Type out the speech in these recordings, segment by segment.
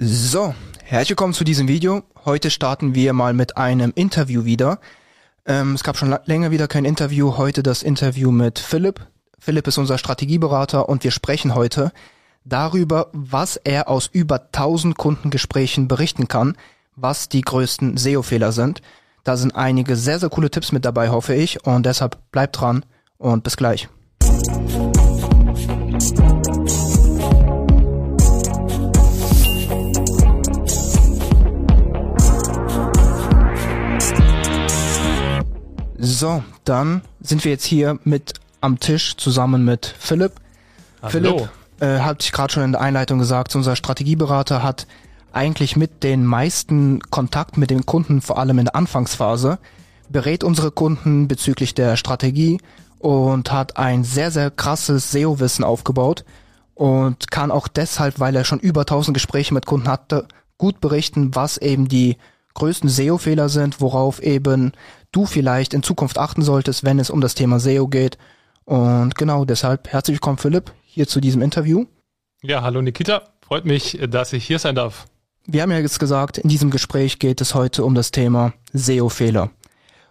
So, herzlich willkommen zu diesem Video. Heute starten wir mal mit einem Interview wieder. Ähm, es gab schon länger wieder kein Interview. Heute das Interview mit Philipp. Philipp ist unser Strategieberater und wir sprechen heute darüber, was er aus über 1000 Kundengesprächen berichten kann, was die größten SEO-Fehler sind. Da sind einige sehr, sehr coole Tipps mit dabei, hoffe ich. Und deshalb bleibt dran und bis gleich. So, dann sind wir jetzt hier mit am Tisch zusammen mit Philipp. Hallo. Philipp äh, hat ich gerade schon in der Einleitung gesagt, unser Strategieberater hat eigentlich mit den meisten Kontakt mit den Kunden, vor allem in der Anfangsphase, berät unsere Kunden bezüglich der Strategie und hat ein sehr, sehr krasses SEO-Wissen aufgebaut und kann auch deshalb, weil er schon über 1000 Gespräche mit Kunden hatte, gut berichten, was eben die größten SEO-Fehler sind, worauf eben du vielleicht in Zukunft achten solltest, wenn es um das Thema SEO geht. Und genau deshalb herzlich willkommen, Philipp, hier zu diesem Interview. Ja, hallo Nikita. Freut mich, dass ich hier sein darf. Wir haben ja jetzt gesagt, in diesem Gespräch geht es heute um das Thema SEO-Fehler.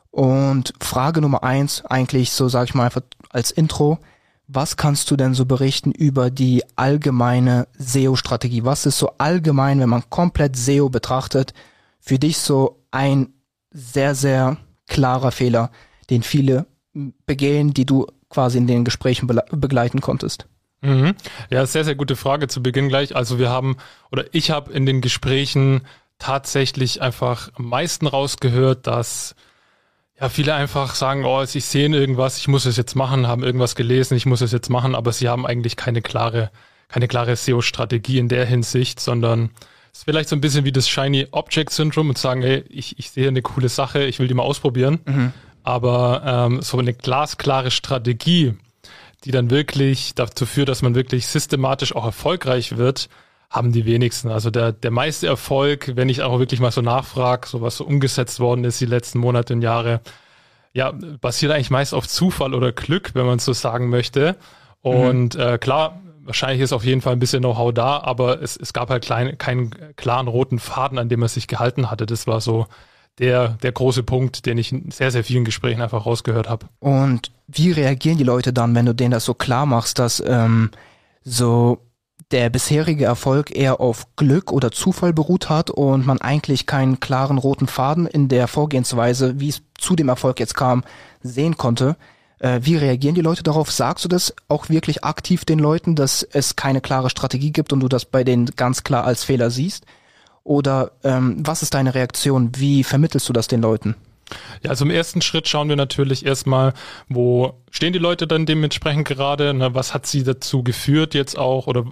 Und Frage Nummer eins, eigentlich so sage ich mal einfach als Intro, was kannst du denn so berichten über die allgemeine SEO-Strategie? Was ist so allgemein, wenn man komplett SEO betrachtet, für dich so ein sehr, sehr klarer Fehler, den viele begehen, die du quasi in den Gesprächen begleiten konntest? Mhm. Ja, sehr, sehr gute Frage zu Beginn gleich. Also wir haben, oder ich habe in den Gesprächen tatsächlich einfach am meisten rausgehört, dass ja, viele einfach sagen, oh, ich sehe irgendwas, ich muss es jetzt machen, haben irgendwas gelesen, ich muss es jetzt machen, aber sie haben eigentlich keine klare, keine klare SEO-Strategie in der Hinsicht, sondern ist vielleicht so ein bisschen wie das Shiny Object Syndrome und sagen, hey, ich, ich sehe eine coole Sache, ich will die mal ausprobieren. Mhm. Aber ähm, so eine glasklare Strategie, die dann wirklich dazu führt, dass man wirklich systematisch auch erfolgreich wird, haben die wenigsten. Also der, der meiste Erfolg, wenn ich auch wirklich mal so nachfrage, so was so umgesetzt worden ist die letzten Monate und Jahre, ja, basiert eigentlich meist auf Zufall oder Glück, wenn man so sagen möchte. Mhm. Und mhm. äh, klar, wahrscheinlich ist auf jeden Fall ein bisschen Know-how da, aber es, es gab halt klein, keinen klaren roten Faden, an dem er sich gehalten hatte. Das war so der, der große Punkt, den ich in sehr, sehr vielen Gesprächen einfach rausgehört habe. Und wie reagieren die Leute dann, wenn du denen das so klar machst, dass ähm, so der bisherige Erfolg eher auf Glück oder Zufall beruht hat und man eigentlich keinen klaren roten Faden in der Vorgehensweise, wie es zu dem Erfolg jetzt kam, sehen konnte? Äh, wie reagieren die Leute darauf? Sagst du das auch wirklich aktiv den Leuten, dass es keine klare Strategie gibt und du das bei denen ganz klar als Fehler siehst? Oder ähm, was ist deine Reaktion? Wie vermittelst du das den Leuten? Ja, also im ersten Schritt schauen wir natürlich erstmal, wo stehen die Leute dann dementsprechend gerade, ne, was hat sie dazu geführt jetzt auch oder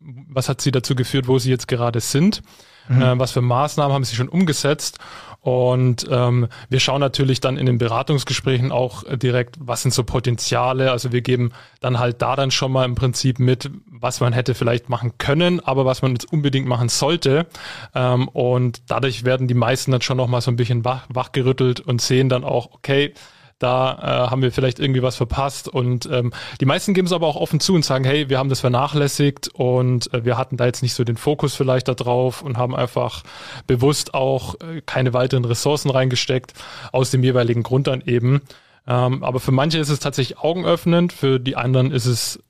was hat sie dazu geführt, wo sie jetzt gerade sind, mhm. äh, was für Maßnahmen haben sie schon umgesetzt und ähm, wir schauen natürlich dann in den Beratungsgesprächen auch direkt, was sind so Potenziale. Also wir geben dann halt da dann schon mal im Prinzip mit, was man hätte vielleicht machen können, aber was man jetzt unbedingt machen sollte. Ähm, und dadurch werden die meisten dann schon noch mal so ein bisschen wach, wachgerüttelt und sehen dann auch, okay, da äh, haben wir vielleicht irgendwie was verpasst. Und ähm, die meisten geben es aber auch offen zu und sagen, hey, wir haben das vernachlässigt und äh, wir hatten da jetzt nicht so den Fokus vielleicht da drauf und haben einfach bewusst auch äh, keine weiteren Ressourcen reingesteckt, aus dem jeweiligen Grund dann eben. Ähm, aber für manche ist es tatsächlich augenöffnend, für die anderen ist es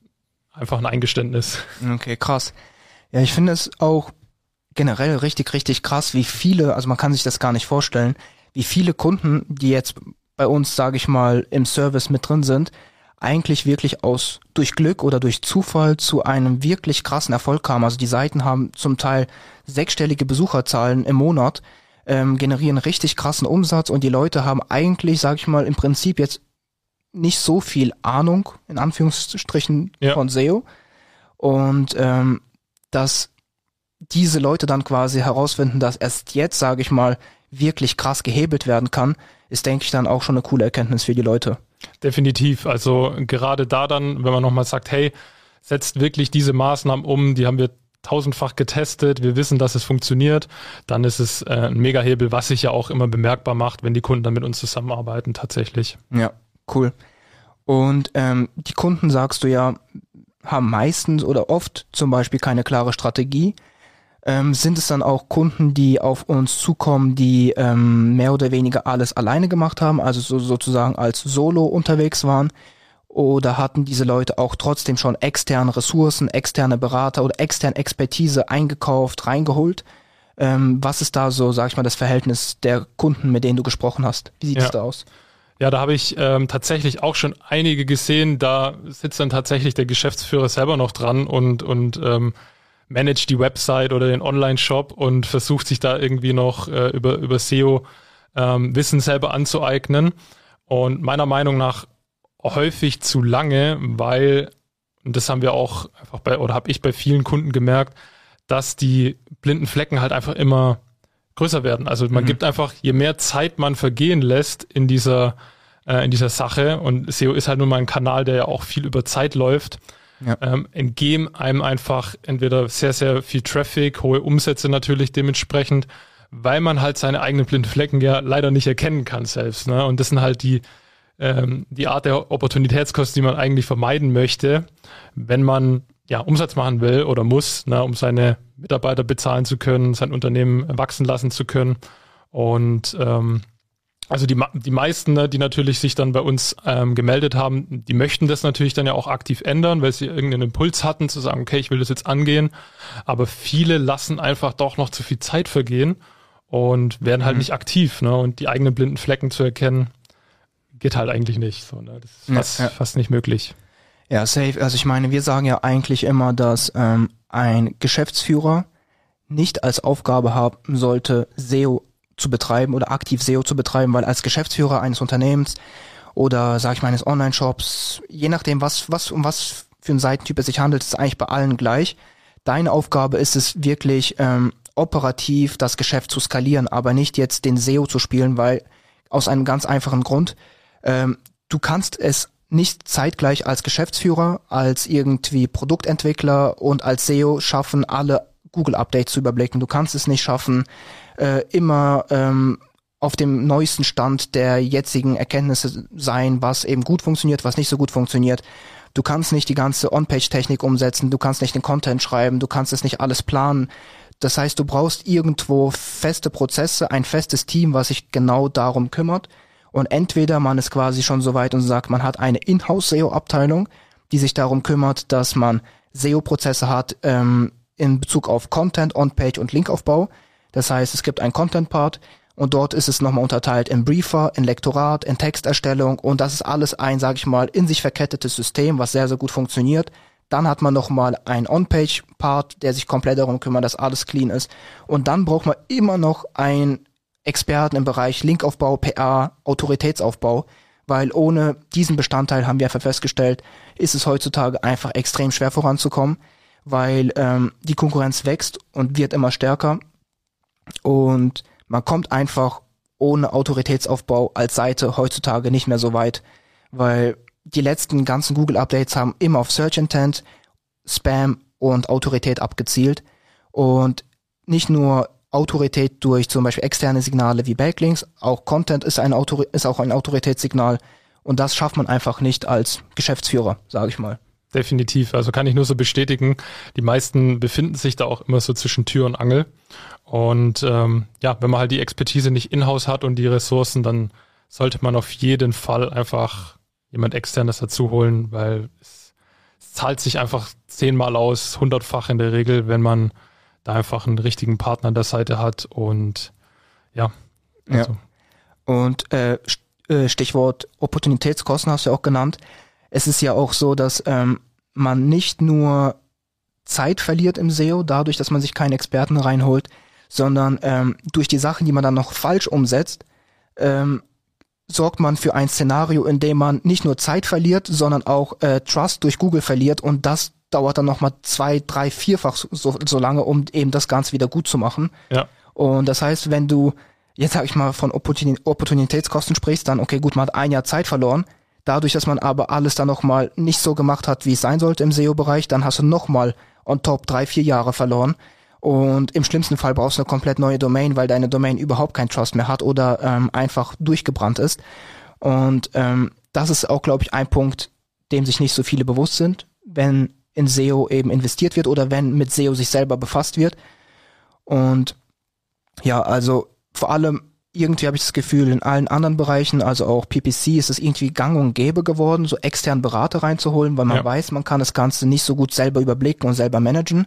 einfach ein Eingeständnis. Okay, krass. Ja, ich finde es auch generell richtig, richtig krass, wie viele, also man kann sich das gar nicht vorstellen, wie viele Kunden, die jetzt bei uns, sage ich mal, im Service mit drin sind, eigentlich wirklich aus durch Glück oder durch Zufall zu einem wirklich krassen Erfolg kamen. Also die Seiten haben zum Teil sechsstellige Besucherzahlen im Monat, ähm, generieren richtig krassen Umsatz und die Leute haben eigentlich, sage ich mal, im Prinzip jetzt nicht so viel Ahnung in Anführungsstrichen ja. von SEO und ähm, dass diese Leute dann quasi herausfinden, dass erst jetzt, sage ich mal, wirklich krass gehebelt werden kann, ist, denke ich, dann auch schon eine coole Erkenntnis für die Leute. Definitiv. Also gerade da dann, wenn man nochmal sagt, hey, setzt wirklich diese Maßnahmen um, die haben wir tausendfach getestet, wir wissen, dass es funktioniert, dann ist es äh, ein Megahebel, was sich ja auch immer bemerkbar macht, wenn die Kunden dann mit uns zusammenarbeiten tatsächlich. Ja, cool. Und ähm, die Kunden, sagst du ja, haben meistens oder oft zum Beispiel keine klare Strategie. Ähm, sind es dann auch Kunden, die auf uns zukommen, die ähm, mehr oder weniger alles alleine gemacht haben, also so, sozusagen als Solo unterwegs waren? Oder hatten diese Leute auch trotzdem schon externe Ressourcen, externe Berater oder externe Expertise eingekauft, reingeholt? Ähm, was ist da so, sag ich mal, das Verhältnis der Kunden, mit denen du gesprochen hast? Wie sieht es ja. da aus? Ja, da habe ich ähm, tatsächlich auch schon einige gesehen. Da sitzt dann tatsächlich der Geschäftsführer selber noch dran und, und ähm, managt die Website oder den Online-Shop und versucht sich da irgendwie noch äh, über, über SEO ähm, Wissen selber anzueignen. Und meiner Meinung nach häufig zu lange, weil, und das haben wir auch einfach bei, oder habe ich bei vielen Kunden gemerkt, dass die blinden Flecken halt einfach immer größer werden. Also man mhm. gibt einfach, je mehr Zeit man vergehen lässt in dieser, äh, in dieser Sache, und SEO ist halt nun mal ein Kanal, der ja auch viel über Zeit läuft, ja. ähm, entgehen einem einfach entweder sehr, sehr viel Traffic, hohe Umsätze natürlich dementsprechend, weil man halt seine eigenen blinden Flecken ja leider nicht erkennen kann selbst. Ne? Und das sind halt die, ähm, die Art der Opportunitätskosten, die man eigentlich vermeiden möchte, wenn man ja, Umsatz machen will oder muss, ne, um seine Mitarbeiter bezahlen zu können, sein Unternehmen wachsen lassen zu können. Und ähm, also die, die meisten, ne, die natürlich sich dann bei uns ähm, gemeldet haben, die möchten das natürlich dann ja auch aktiv ändern, weil sie irgendeinen Impuls hatten zu sagen, okay, ich will das jetzt angehen. Aber viele lassen einfach doch noch zu viel Zeit vergehen und werden halt mhm. nicht aktiv. Ne? Und die eigenen blinden Flecken zu erkennen, geht halt eigentlich nicht. So, ne? Das ist fast, ja, ja. fast nicht möglich. Ja, safe. Also ich meine, wir sagen ja eigentlich immer, dass ähm, ein Geschäftsführer nicht als Aufgabe haben sollte, SEO zu betreiben oder aktiv SEO zu betreiben, weil als Geschäftsführer eines Unternehmens oder sage ich mal eines Online-Shops, je nachdem, was, was, um was für einen Seitentyp es sich handelt, ist eigentlich bei allen gleich. Deine Aufgabe ist es wirklich ähm, operativ das Geschäft zu skalieren, aber nicht jetzt den SEO zu spielen, weil aus einem ganz einfachen Grund, ähm, du kannst es nicht zeitgleich als Geschäftsführer, als irgendwie Produktentwickler und als SEO schaffen, alle Google-Updates zu überblicken. Du kannst es nicht schaffen, äh, immer ähm, auf dem neuesten Stand der jetzigen Erkenntnisse sein, was eben gut funktioniert, was nicht so gut funktioniert. Du kannst nicht die ganze On-Page-Technik umsetzen, du kannst nicht den Content schreiben, du kannst es nicht alles planen. Das heißt, du brauchst irgendwo feste Prozesse, ein festes Team, was sich genau darum kümmert. Und entweder man ist quasi schon so weit und sagt, man hat eine Inhouse-SEO-Abteilung, die sich darum kümmert, dass man SEO-Prozesse hat ähm, in Bezug auf Content, On-Page und Linkaufbau. Das heißt, es gibt einen Content-Part und dort ist es nochmal unterteilt in Briefer, in Lektorat, in Texterstellung und das ist alles ein, sage ich mal, in sich verkettetes System, was sehr, sehr gut funktioniert. Dann hat man nochmal einen On-Page-Part, der sich komplett darum kümmert, dass alles clean ist. Und dann braucht man immer noch ein Experten im Bereich Linkaufbau, PA, Autoritätsaufbau, weil ohne diesen Bestandteil haben wir einfach festgestellt, ist es heutzutage einfach extrem schwer voranzukommen, weil ähm, die Konkurrenz wächst und wird immer stärker und man kommt einfach ohne Autoritätsaufbau als Seite heutzutage nicht mehr so weit, weil die letzten ganzen Google-Updates haben immer auf Search Intent, Spam und Autorität abgezielt und nicht nur Autorität durch zum Beispiel externe Signale wie Backlinks. Auch Content ist, ein Autor ist auch ein Autoritätssignal. Und das schafft man einfach nicht als Geschäftsführer, sage ich mal. Definitiv. Also kann ich nur so bestätigen. Die meisten befinden sich da auch immer so zwischen Tür und Angel. Und ähm, ja, wenn man halt die Expertise nicht in-house hat und die Ressourcen, dann sollte man auf jeden Fall einfach jemand externes dazu holen, weil es, es zahlt sich einfach zehnmal aus, hundertfach in der Regel, wenn man da einfach einen richtigen Partner an der Seite hat und ja. Also. Ja. Und äh, äh, Stichwort Opportunitätskosten hast du ja auch genannt. Es ist ja auch so, dass ähm, man nicht nur Zeit verliert im SEO, dadurch, dass man sich keinen Experten reinholt, sondern ähm, durch die Sachen, die man dann noch falsch umsetzt, ähm, sorgt man für ein Szenario, in dem man nicht nur Zeit verliert, sondern auch äh, Trust durch Google verliert und das dauert dann nochmal zwei, drei, vierfach so, so lange, um eben das Ganze wieder gut zu machen. Ja. Und das heißt, wenn du jetzt sag ich mal von Opportunitätskosten sprichst, dann okay, gut, man hat ein Jahr Zeit verloren. Dadurch, dass man aber alles dann nochmal nicht so gemacht hat, wie es sein sollte im SEO-Bereich, dann hast du nochmal on top drei, vier Jahre verloren. Und im schlimmsten Fall brauchst du eine komplett neue Domain, weil deine Domain überhaupt keinen Trust mehr hat oder ähm, einfach durchgebrannt ist. Und ähm, das ist auch, glaube ich, ein Punkt, dem sich nicht so viele bewusst sind. Wenn in SEO eben investiert wird oder wenn mit SEO sich selber befasst wird. Und ja, also vor allem irgendwie habe ich das Gefühl, in allen anderen Bereichen, also auch PPC, ist es irgendwie gang und gäbe geworden, so externen Berater reinzuholen, weil man ja. weiß, man kann das Ganze nicht so gut selber überblicken und selber managen.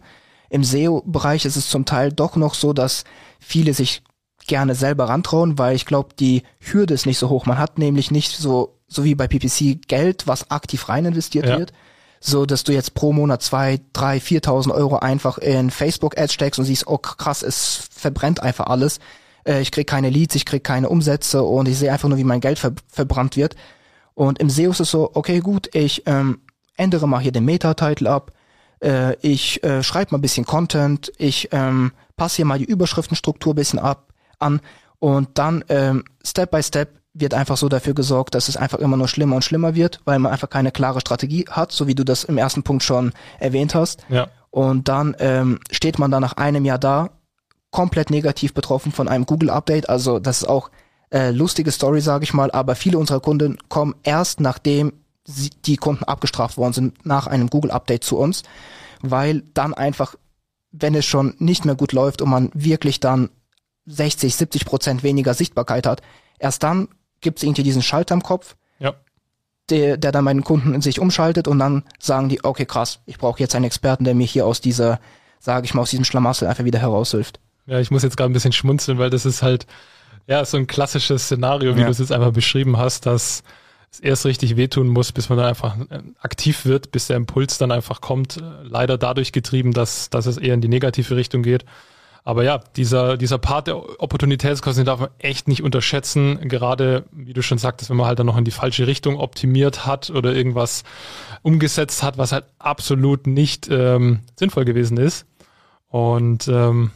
Im SEO-Bereich ist es zum Teil doch noch so, dass viele sich gerne selber rantrauen, weil ich glaube, die Hürde ist nicht so hoch. Man hat nämlich nicht so, so wie bei PPC Geld, was aktiv rein investiert ja. wird, so dass du jetzt pro Monat zwei, drei, viertausend Euro einfach in Facebook-Ads steckst und siehst, oh krass, es verbrennt einfach alles. Äh, ich krieg keine Leads, ich krieg keine Umsätze und ich sehe einfach nur, wie mein Geld ver verbrannt wird. Und im SEO ist es so, okay, gut, ich ähm, ändere mal hier den Meta-Title ab, äh, ich äh, schreibe mal ein bisschen Content, ich ähm, passe hier mal die Überschriftenstruktur ein bisschen ab an und dann ähm, Step by Step wird einfach so dafür gesorgt, dass es einfach immer nur schlimmer und schlimmer wird, weil man einfach keine klare Strategie hat, so wie du das im ersten Punkt schon erwähnt hast. Ja. Und dann ähm, steht man dann nach einem Jahr da komplett negativ betroffen von einem Google-Update. Also das ist auch äh, lustige Story, sage ich mal, aber viele unserer Kunden kommen erst nachdem die Kunden abgestraft worden sind, nach einem Google-Update zu uns, weil dann einfach, wenn es schon nicht mehr gut läuft und man wirklich dann 60, 70 Prozent weniger Sichtbarkeit hat, erst dann gibt es irgendwie diesen Schalter im Kopf, ja. der, der dann meinen Kunden in sich umschaltet und dann sagen die, okay, krass, ich brauche jetzt einen Experten, der mir hier aus dieser, sage ich mal, aus diesem Schlamassel einfach wieder heraushilft. Ja, ich muss jetzt gerade ein bisschen schmunzeln, weil das ist halt, ja, so ein klassisches Szenario, wie ja. du es jetzt einfach beschrieben hast, dass es erst richtig wehtun muss, bis man dann einfach äh, aktiv wird, bis der Impuls dann einfach kommt. Äh, leider dadurch getrieben, dass, dass es eher in die negative Richtung geht. Aber ja, dieser, dieser Part der Opportunitätskosten darf man echt nicht unterschätzen. Gerade, wie du schon sagtest, wenn man halt dann noch in die falsche Richtung optimiert hat oder irgendwas umgesetzt hat, was halt absolut nicht ähm, sinnvoll gewesen ist. Und ähm,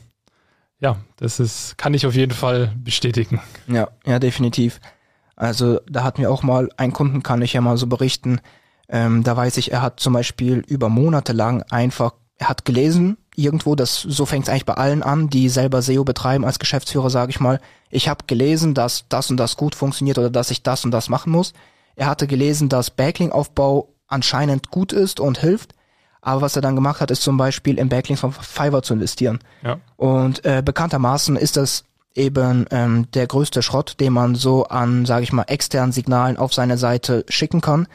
ja, das ist, kann ich auf jeden Fall bestätigen. Ja, ja, definitiv. Also da hatten wir auch mal einen Kunden, kann ich ja mal so berichten. Ähm, da weiß ich, er hat zum Beispiel über Monate lang einfach, er hat gelesen irgendwo, das so fängt es eigentlich bei allen an, die selber SEO betreiben als Geschäftsführer, sage ich mal. Ich habe gelesen, dass das und das gut funktioniert oder dass ich das und das machen muss. Er hatte gelesen, dass Backlink-Aufbau anscheinend gut ist und hilft. Aber was er dann gemacht hat, ist zum Beispiel in Backlinks von Fiverr zu investieren. Ja. Und äh, bekanntermaßen ist das eben ähm, der größte Schrott, den man so an, sage ich mal, externen Signalen auf seine Seite schicken kann.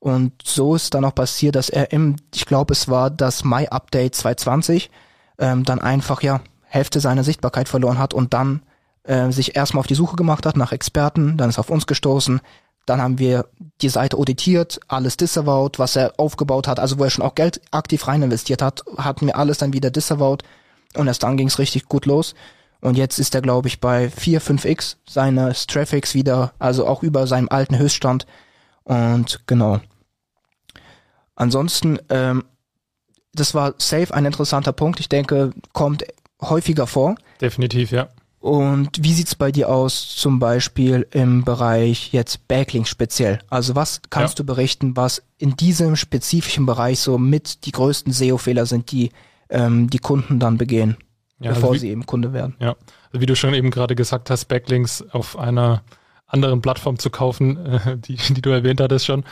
Und so ist dann auch passiert, dass er im, ich glaube, es war das Mai-Update 2020, ähm, dann einfach ja Hälfte seiner Sichtbarkeit verloren hat und dann äh, sich erstmal auf die Suche gemacht hat nach Experten, dann ist auf uns gestoßen, dann haben wir die Seite auditiert, alles disavowed, was er aufgebaut hat, also wo er schon auch Geld aktiv rein investiert hat, hatten wir alles dann wieder disavowed und erst dann ging es richtig gut los. Und jetzt ist er, glaube ich, bei 4, 5x seines Traffics wieder, also auch über seinem alten Höchststand. Und genau. Ansonsten, ähm, das war safe ein interessanter Punkt. Ich denke, kommt häufiger vor. Definitiv, ja. Und wie sieht's bei dir aus, zum Beispiel im Bereich jetzt Backlink speziell? Also was kannst ja. du berichten, was in diesem spezifischen Bereich so mit die größten SEO-Fehler sind, die ähm, die Kunden dann begehen, ja, bevor also wie, sie eben Kunde werden? Ja, also wie du schon eben gerade gesagt hast, Backlinks auf einer anderen Plattform zu kaufen, äh, die, die du erwähnt hattest schon,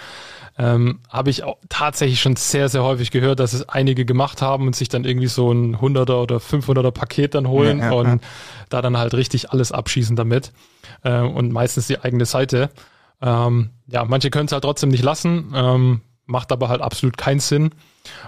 ähm, habe ich auch tatsächlich schon sehr, sehr häufig gehört, dass es einige gemacht haben und sich dann irgendwie so ein 100er oder 500er Paket dann holen ja, ja, und ja. da dann halt richtig alles abschießen damit äh, und meistens die eigene Seite. Ähm, ja, manche können es halt trotzdem nicht lassen, ähm, macht aber halt absolut keinen Sinn.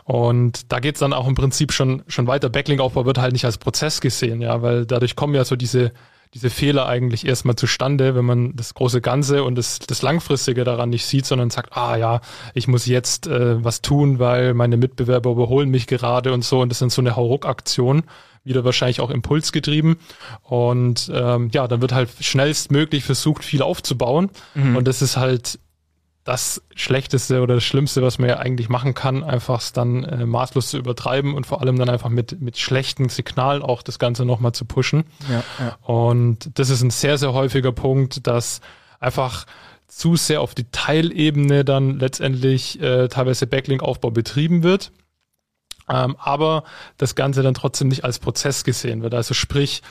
Und da geht's dann auch im Prinzip schon, schon weiter. Backlink-Aufbau wird halt nicht als Prozess gesehen, ja, weil dadurch kommen ja so diese diese Fehler eigentlich erstmal zustande, wenn man das große Ganze und das, das Langfristige daran nicht sieht, sondern sagt, ah ja, ich muss jetzt äh, was tun, weil meine Mitbewerber überholen mich gerade und so. Und das sind so eine Hauruck-Aktion, wieder wahrscheinlich auch impulsgetrieben. Und ähm, ja, dann wird halt schnellstmöglich versucht, viel aufzubauen. Mhm. Und das ist halt das Schlechteste oder das Schlimmste, was man ja eigentlich machen kann, einfach es dann äh, maßlos zu übertreiben und vor allem dann einfach mit, mit schlechten Signalen auch das Ganze nochmal zu pushen. Ja, ja. Und das ist ein sehr, sehr häufiger Punkt, dass einfach zu sehr auf die Teilebene dann letztendlich äh, teilweise Backlink-Aufbau betrieben wird ähm, aber das Ganze dann trotzdem nicht als Prozess gesehen wird. Also sprich,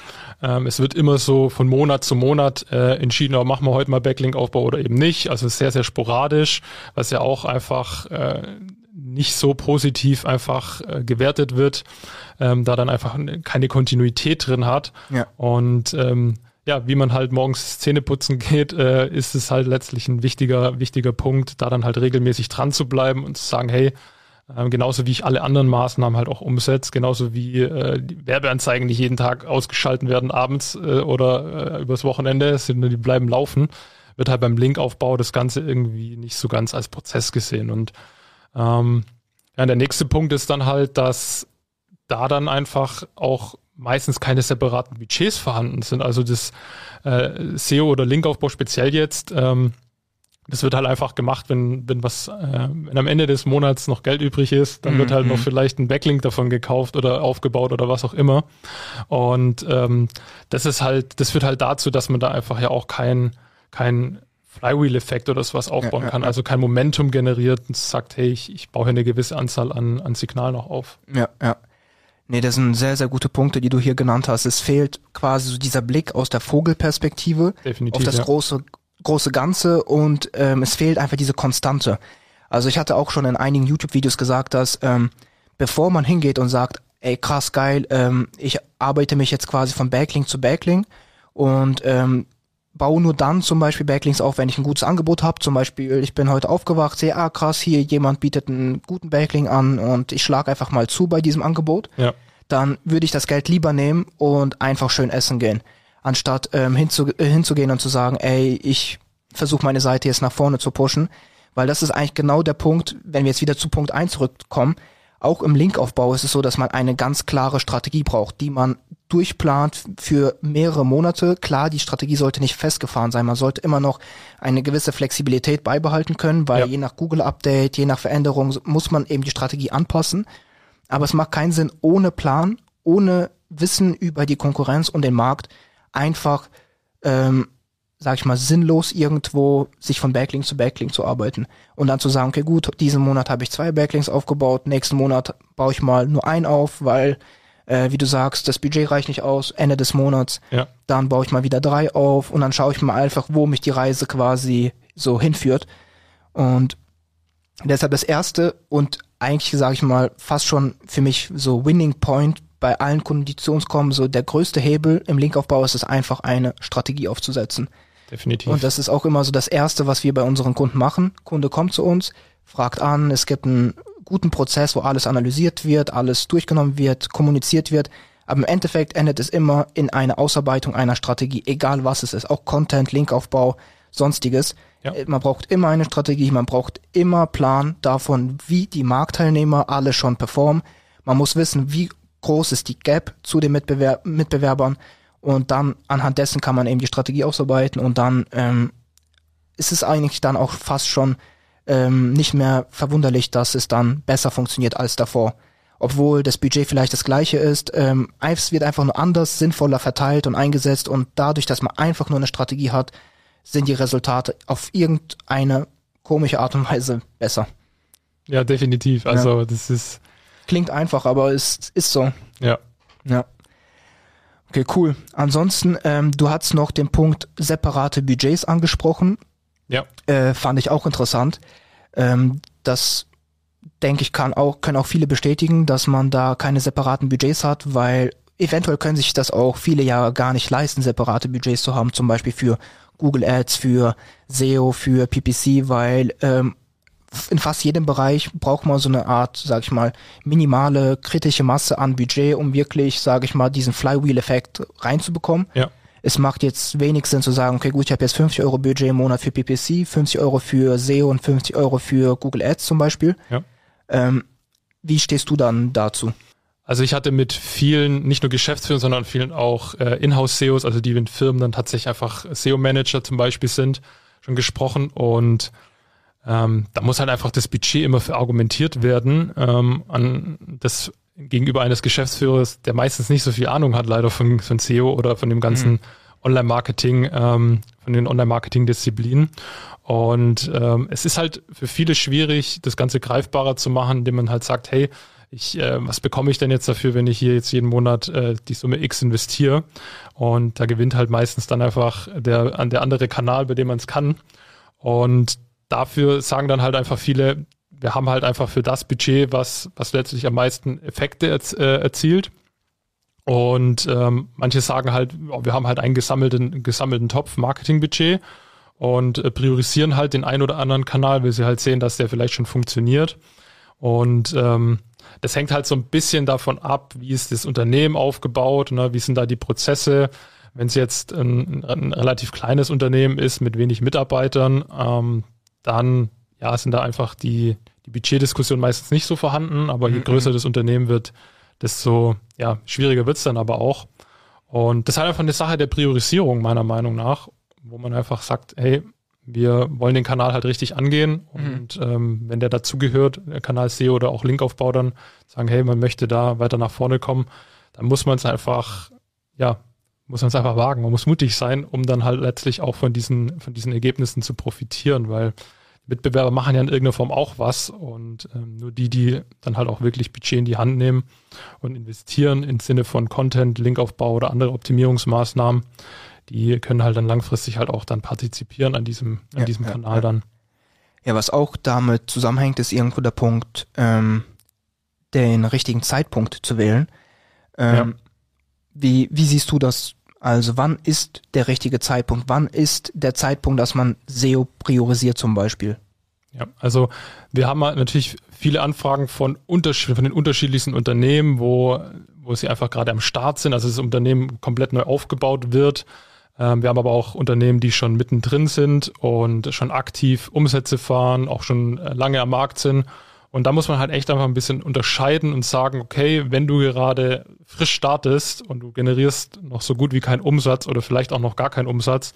ähm, es wird immer so von Monat zu Monat äh, entschieden, oh, machen wir heute mal Backlink-Aufbau oder eben nicht. Also sehr, sehr sporadisch, was ja auch einfach äh, nicht so positiv einfach äh, gewertet wird, ähm, da dann einfach keine Kontinuität drin hat. Ja. Und ähm, ja, wie man halt morgens Zähne putzen geht, äh, ist es halt letztlich ein wichtiger, wichtiger Punkt, da dann halt regelmäßig dran zu bleiben und zu sagen, hey, äh, genauso wie ich alle anderen Maßnahmen halt auch umsetze, genauso wie äh, die Werbeanzeigen nicht jeden Tag ausgeschalten werden abends äh, oder äh, übers Wochenende, sind, die bleiben laufen, wird halt beim Linkaufbau das Ganze irgendwie nicht so ganz als Prozess gesehen. Und ähm, ja, der nächste Punkt ist dann halt, dass da dann einfach auch meistens keine separaten Budgets vorhanden sind. Also das äh, SEO oder Linkaufbau speziell jetzt, ähm, das wird halt einfach gemacht, wenn, wenn was, äh, wenn am Ende des Monats noch Geld übrig ist, dann wird halt noch mhm. vielleicht ein Backlink davon gekauft oder aufgebaut oder was auch immer. Und ähm, das ist halt, das führt halt dazu, dass man da einfach ja auch kein, kein Flywheel-Effekt oder sowas aufbauen ja, ja, kann, also kein Momentum generiert und sagt, hey, ich, ich baue hier eine gewisse Anzahl an, an Signalen noch auf. Ja, ja. Nee, das sind sehr, sehr gute Punkte, die du hier genannt hast. Es fehlt quasi so dieser Blick aus der Vogelperspektive Definitiv, auf das ja. große, große Ganze und ähm, es fehlt einfach diese Konstante. Also ich hatte auch schon in einigen YouTube-Videos gesagt, dass ähm, bevor man hingeht und sagt, ey krass geil, ähm, ich arbeite mich jetzt quasi von Backlink zu Backlink und ähm, baue nur dann zum Beispiel Backlinks auf, wenn ich ein gutes Angebot habe. Zum Beispiel, ich bin heute aufgewacht, sehe, ah krass, hier jemand bietet einen guten Backlink an und ich schlage einfach mal zu bei diesem Angebot. Ja. Dann würde ich das Geld lieber nehmen und einfach schön essen gehen, anstatt ähm, hinzu, äh, hinzugehen und zu sagen, ey, ich versuche meine Seite jetzt nach vorne zu pushen. Weil das ist eigentlich genau der Punkt, wenn wir jetzt wieder zu Punkt 1 zurückkommen, auch im Linkaufbau ist es so, dass man eine ganz klare Strategie braucht, die man durchplant für mehrere Monate. Klar, die Strategie sollte nicht festgefahren sein. Man sollte immer noch eine gewisse Flexibilität beibehalten können, weil ja. je nach Google-Update, je nach Veränderung muss man eben die Strategie anpassen. Aber es macht keinen Sinn, ohne Plan, ohne Wissen über die Konkurrenz und den Markt einfach ähm, sag ich mal, sinnlos irgendwo sich von Backlink zu Backlink zu arbeiten und dann zu sagen, okay, gut, diesen Monat habe ich zwei Backlinks aufgebaut, nächsten Monat baue ich mal nur einen auf, weil, äh, wie du sagst, das Budget reicht nicht aus, Ende des Monats. Ja. Dann baue ich mal wieder drei auf und dann schaue ich mal einfach, wo mich die Reise quasi so hinführt. Und deshalb das erste und eigentlich, sage ich mal, fast schon für mich so Winning Point bei allen Konditionskommen, so der größte Hebel im Linkaufbau ist es einfach, eine Strategie aufzusetzen. Definitiv. Und das ist auch immer so das Erste, was wir bei unseren Kunden machen. Kunde kommt zu uns, fragt an, es gibt einen guten Prozess, wo alles analysiert wird, alles durchgenommen wird, kommuniziert wird. Aber im Endeffekt endet es immer in einer Ausarbeitung einer Strategie, egal was es ist. Auch Content, Linkaufbau, sonstiges. Ja. Man braucht immer eine Strategie, man braucht immer Plan davon, wie die Marktteilnehmer alle schon performen. Man muss wissen, wie groß ist die Gap zu den Mitbewer Mitbewerbern und dann anhand dessen kann man eben die Strategie ausarbeiten und dann ähm, ist es eigentlich dann auch fast schon ähm, nicht mehr verwunderlich, dass es dann besser funktioniert als davor. Obwohl das Budget vielleicht das gleiche ist, ähm, es wird einfach nur anders, sinnvoller verteilt und eingesetzt und dadurch, dass man einfach nur eine Strategie hat, sind die Resultate auf irgendeine komische Art und Weise besser. Ja, definitiv. Also ja. das ist. Klingt einfach, aber es ist so. Ja. Ja. Okay, cool. Ansonsten, ähm, du hast noch den Punkt separate Budgets angesprochen. Ja. Äh, fand ich auch interessant. Ähm, das denke ich kann auch können auch viele bestätigen, dass man da keine separaten Budgets hat, weil eventuell können sich das auch viele ja gar nicht leisten, separate Budgets zu haben, zum Beispiel für Google Ads, für SEO, für PPC, weil ähm, in fast jedem Bereich braucht man so eine Art, sag ich mal, minimale kritische Masse an Budget, um wirklich, sag ich mal, diesen Flywheel-Effekt reinzubekommen. Ja. Es macht jetzt wenig Sinn zu sagen, okay, gut, ich habe jetzt 50 Euro Budget im Monat für PPC, 50 Euro für SEO und 50 Euro für Google Ads zum Beispiel. Ja. Ähm, wie stehst du dann dazu? Also ich hatte mit vielen, nicht nur Geschäftsführern, sondern vielen auch äh, Inhouse-SEOs, also die in Firmen dann tatsächlich einfach SEO-Manager zum Beispiel sind, schon gesprochen und ähm, da muss halt einfach das Budget immer verargumentiert werden ähm, an das gegenüber eines Geschäftsführers, der meistens nicht so viel Ahnung hat, leider von, von SEO oder von dem ganzen mhm. Online-Marketing, ähm, von den Online-Marketing-Disziplinen. Und ähm, es ist halt für viele schwierig, das Ganze greifbarer zu machen, indem man halt sagt, hey, ich, äh, was bekomme ich denn jetzt dafür, wenn ich hier jetzt jeden Monat äh, die Summe X investiere? Und da gewinnt halt meistens dann einfach der, an der andere Kanal, bei dem man es kann. Und dafür sagen dann halt einfach viele, wir haben halt einfach für das Budget, was, was letztlich am meisten Effekte erz, äh, erzielt. Und ähm, manche sagen halt, oh, wir haben halt einen gesammelten, gesammelten Topf Marketingbudget und äh, priorisieren halt den einen oder anderen Kanal, weil sie halt sehen, dass der vielleicht schon funktioniert. Und ähm, das hängt halt so ein bisschen davon ab, wie ist das Unternehmen aufgebaut, ne, wie sind da die Prozesse. Wenn es jetzt ein, ein, relativ kleines Unternehmen ist mit wenig Mitarbeitern, ähm, dann ja, sind da einfach die, die Budgetdiskussion meistens nicht so vorhanden, aber je mhm. größer das Unternehmen wird, desto ja, schwieriger wird's dann aber auch. Und das ist halt einfach eine Sache der Priorisierung, meiner Meinung nach, wo man einfach sagt, hey, wir wollen den Kanal halt richtig angehen mhm. und ähm, wenn der dazugehört, der Kanal SEO oder auch Linkaufbau dann sagen, hey, man möchte da weiter nach vorne kommen, dann muss man es einfach, ja, muss man es einfach wagen. Man muss mutig sein, um dann halt letztlich auch von diesen, von diesen Ergebnissen zu profitieren, weil Mitbewerber machen ja in irgendeiner Form auch was und ähm, nur die, die dann halt auch wirklich Budget in die Hand nehmen und investieren im Sinne von Content, Linkaufbau oder andere Optimierungsmaßnahmen, die können halt dann langfristig halt auch dann partizipieren an diesem, an ja, diesem ja, Kanal ja. dann. Ja, was auch damit zusammenhängt, ist irgendwo der Punkt, ähm, den richtigen Zeitpunkt zu wählen. Ähm, wie, wie siehst du das also wann ist der richtige Zeitpunkt? Wann ist der Zeitpunkt, dass man SEO priorisiert zum Beispiel? Ja, also wir haben halt natürlich viele Anfragen von, von den unterschiedlichsten Unternehmen, wo, wo sie einfach gerade am Start sind, also das Unternehmen komplett neu aufgebaut wird. Ähm, wir haben aber auch Unternehmen, die schon mittendrin sind und schon aktiv Umsätze fahren, auch schon äh, lange am Markt sind und da muss man halt echt einfach ein bisschen unterscheiden und sagen, okay, wenn du gerade frisch startest und du generierst noch so gut wie keinen Umsatz oder vielleicht auch noch gar keinen Umsatz,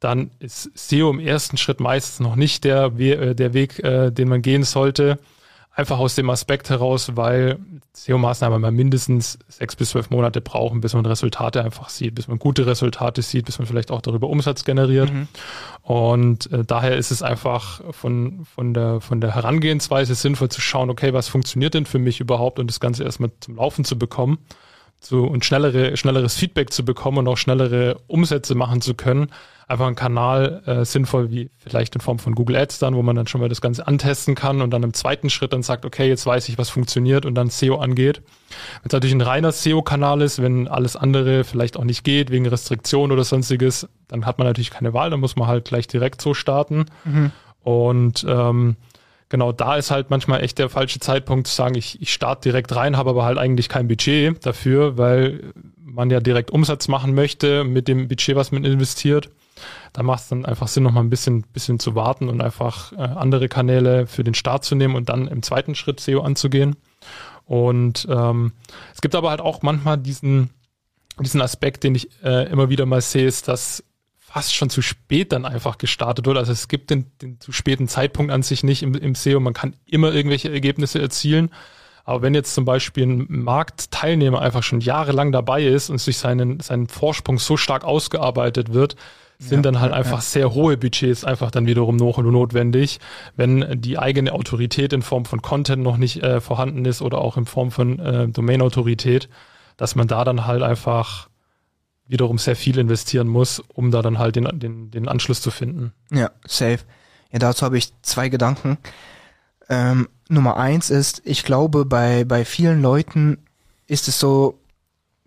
dann ist SEO im ersten Schritt meistens noch nicht der, äh, der Weg, äh, den man gehen sollte. Einfach aus dem Aspekt heraus, weil SEO-Maßnahmen mal mindestens sechs bis zwölf Monate brauchen, bis man Resultate einfach sieht, bis man gute Resultate sieht, bis man vielleicht auch darüber Umsatz generiert. Mhm. Und äh, daher ist es einfach von, von, der, von der Herangehensweise sinnvoll zu schauen, okay, was funktioniert denn für mich überhaupt und das Ganze erstmal zum Laufen zu bekommen zu, und schnellere, schnelleres Feedback zu bekommen und auch schnellere Umsätze machen zu können, einfach ein Kanal äh, sinnvoll, wie vielleicht in Form von Google Ads dann, wo man dann schon mal das Ganze antesten kann und dann im zweiten Schritt dann sagt, okay, jetzt weiß ich, was funktioniert und dann SEO angeht. Wenn es natürlich ein reiner SEO-Kanal ist, wenn alles andere vielleicht auch nicht geht, wegen Restriktionen oder sonstiges, dann hat man natürlich keine Wahl, dann muss man halt gleich direkt so starten. Mhm. Und ähm, genau da ist halt manchmal echt der falsche Zeitpunkt zu sagen, ich, ich starte direkt rein, habe aber halt eigentlich kein Budget dafür, weil man ja direkt Umsatz machen möchte mit dem Budget, was man investiert. Da macht es dann einfach Sinn, noch mal ein bisschen, bisschen zu warten und einfach äh, andere Kanäle für den Start zu nehmen und dann im zweiten Schritt SEO anzugehen. Und ähm, es gibt aber halt auch manchmal diesen, diesen Aspekt, den ich äh, immer wieder mal sehe, ist, dass fast schon zu spät dann einfach gestartet wird. Also es gibt den, den zu späten Zeitpunkt an sich nicht im, im SEO. Man kann immer irgendwelche Ergebnisse erzielen. Aber wenn jetzt zum Beispiel ein Marktteilnehmer einfach schon jahrelang dabei ist und sich seinen, seinen Vorsprung so stark ausgearbeitet wird, sind ja, dann halt ja, einfach ja. sehr hohe Budgets einfach dann wiederum noch notwendig, wenn die eigene Autorität in Form von Content noch nicht äh, vorhanden ist oder auch in Form von äh, Domain-Autorität, dass man da dann halt einfach wiederum sehr viel investieren muss, um da dann halt den, den, den Anschluss zu finden. Ja, safe. Ja, dazu habe ich zwei Gedanken. Ähm, Nummer eins ist, ich glaube, bei, bei vielen Leuten ist es so,